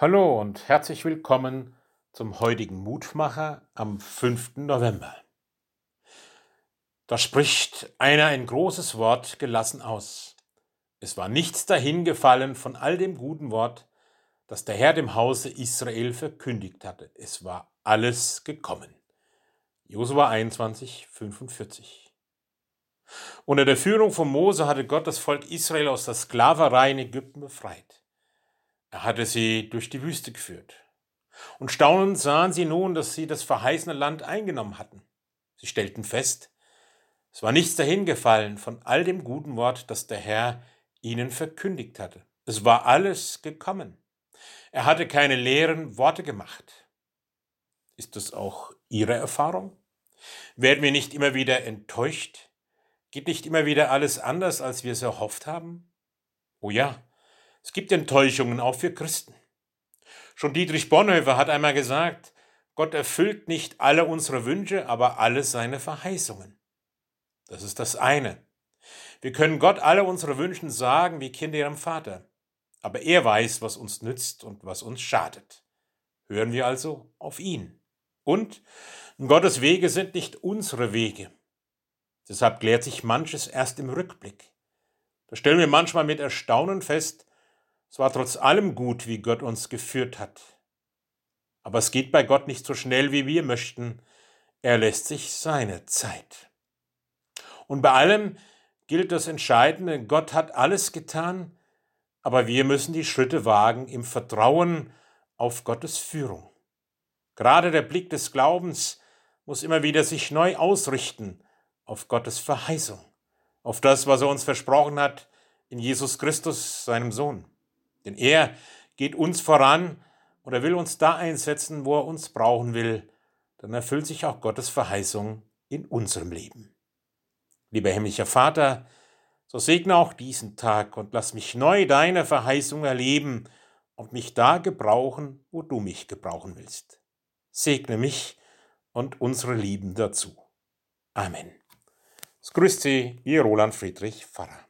Hallo und herzlich willkommen zum heutigen Mutmacher am 5. November. Da spricht einer ein großes Wort gelassen aus. Es war nichts dahingefallen von all dem guten Wort, das der Herr dem Hause Israel verkündigt hatte. Es war alles gekommen. Josua 21, 45. Unter der Führung von Mose hatte Gott das Volk Israel aus der Sklaverei in Ägypten befreit. Er hatte sie durch die Wüste geführt. Und staunend sahen sie nun, dass sie das verheißene Land eingenommen hatten. Sie stellten fest, es war nichts dahingefallen von all dem guten Wort, das der Herr ihnen verkündigt hatte. Es war alles gekommen. Er hatte keine leeren Worte gemacht. Ist das auch Ihre Erfahrung? Werden wir nicht immer wieder enttäuscht? Geht nicht immer wieder alles anders, als wir es erhofft haben? Oh ja, es gibt Enttäuschungen auch für Christen. Schon Dietrich Bonhoeffer hat einmal gesagt, Gott erfüllt nicht alle unsere Wünsche, aber alle seine Verheißungen. Das ist das eine. Wir können Gott alle unsere Wünsche sagen wie Kinder ihrem Vater. Aber er weiß, was uns nützt und was uns schadet. Hören wir also auf ihn. Und Gottes Wege sind nicht unsere Wege. Deshalb klärt sich manches erst im Rückblick. Da stellen wir manchmal mit Erstaunen fest, es war trotz allem gut, wie Gott uns geführt hat. Aber es geht bei Gott nicht so schnell, wie wir möchten. Er lässt sich seine Zeit. Und bei allem gilt das Entscheidende, Gott hat alles getan, aber wir müssen die Schritte wagen im Vertrauen auf Gottes Führung. Gerade der Blick des Glaubens muss immer wieder sich neu ausrichten auf Gottes Verheißung, auf das, was er uns versprochen hat in Jesus Christus, seinem Sohn. Denn er geht uns voran und er will uns da einsetzen, wo er uns brauchen will. Dann erfüllt sich auch Gottes Verheißung in unserem Leben. Lieber himmlischer Vater, so segne auch diesen Tag und lass mich neu deine Verheißung erleben und mich da gebrauchen, wo du mich gebrauchen willst. Segne mich und unsere Lieben dazu. Amen. Es grüßt Sie, Ihr Roland Friedrich Pfarrer.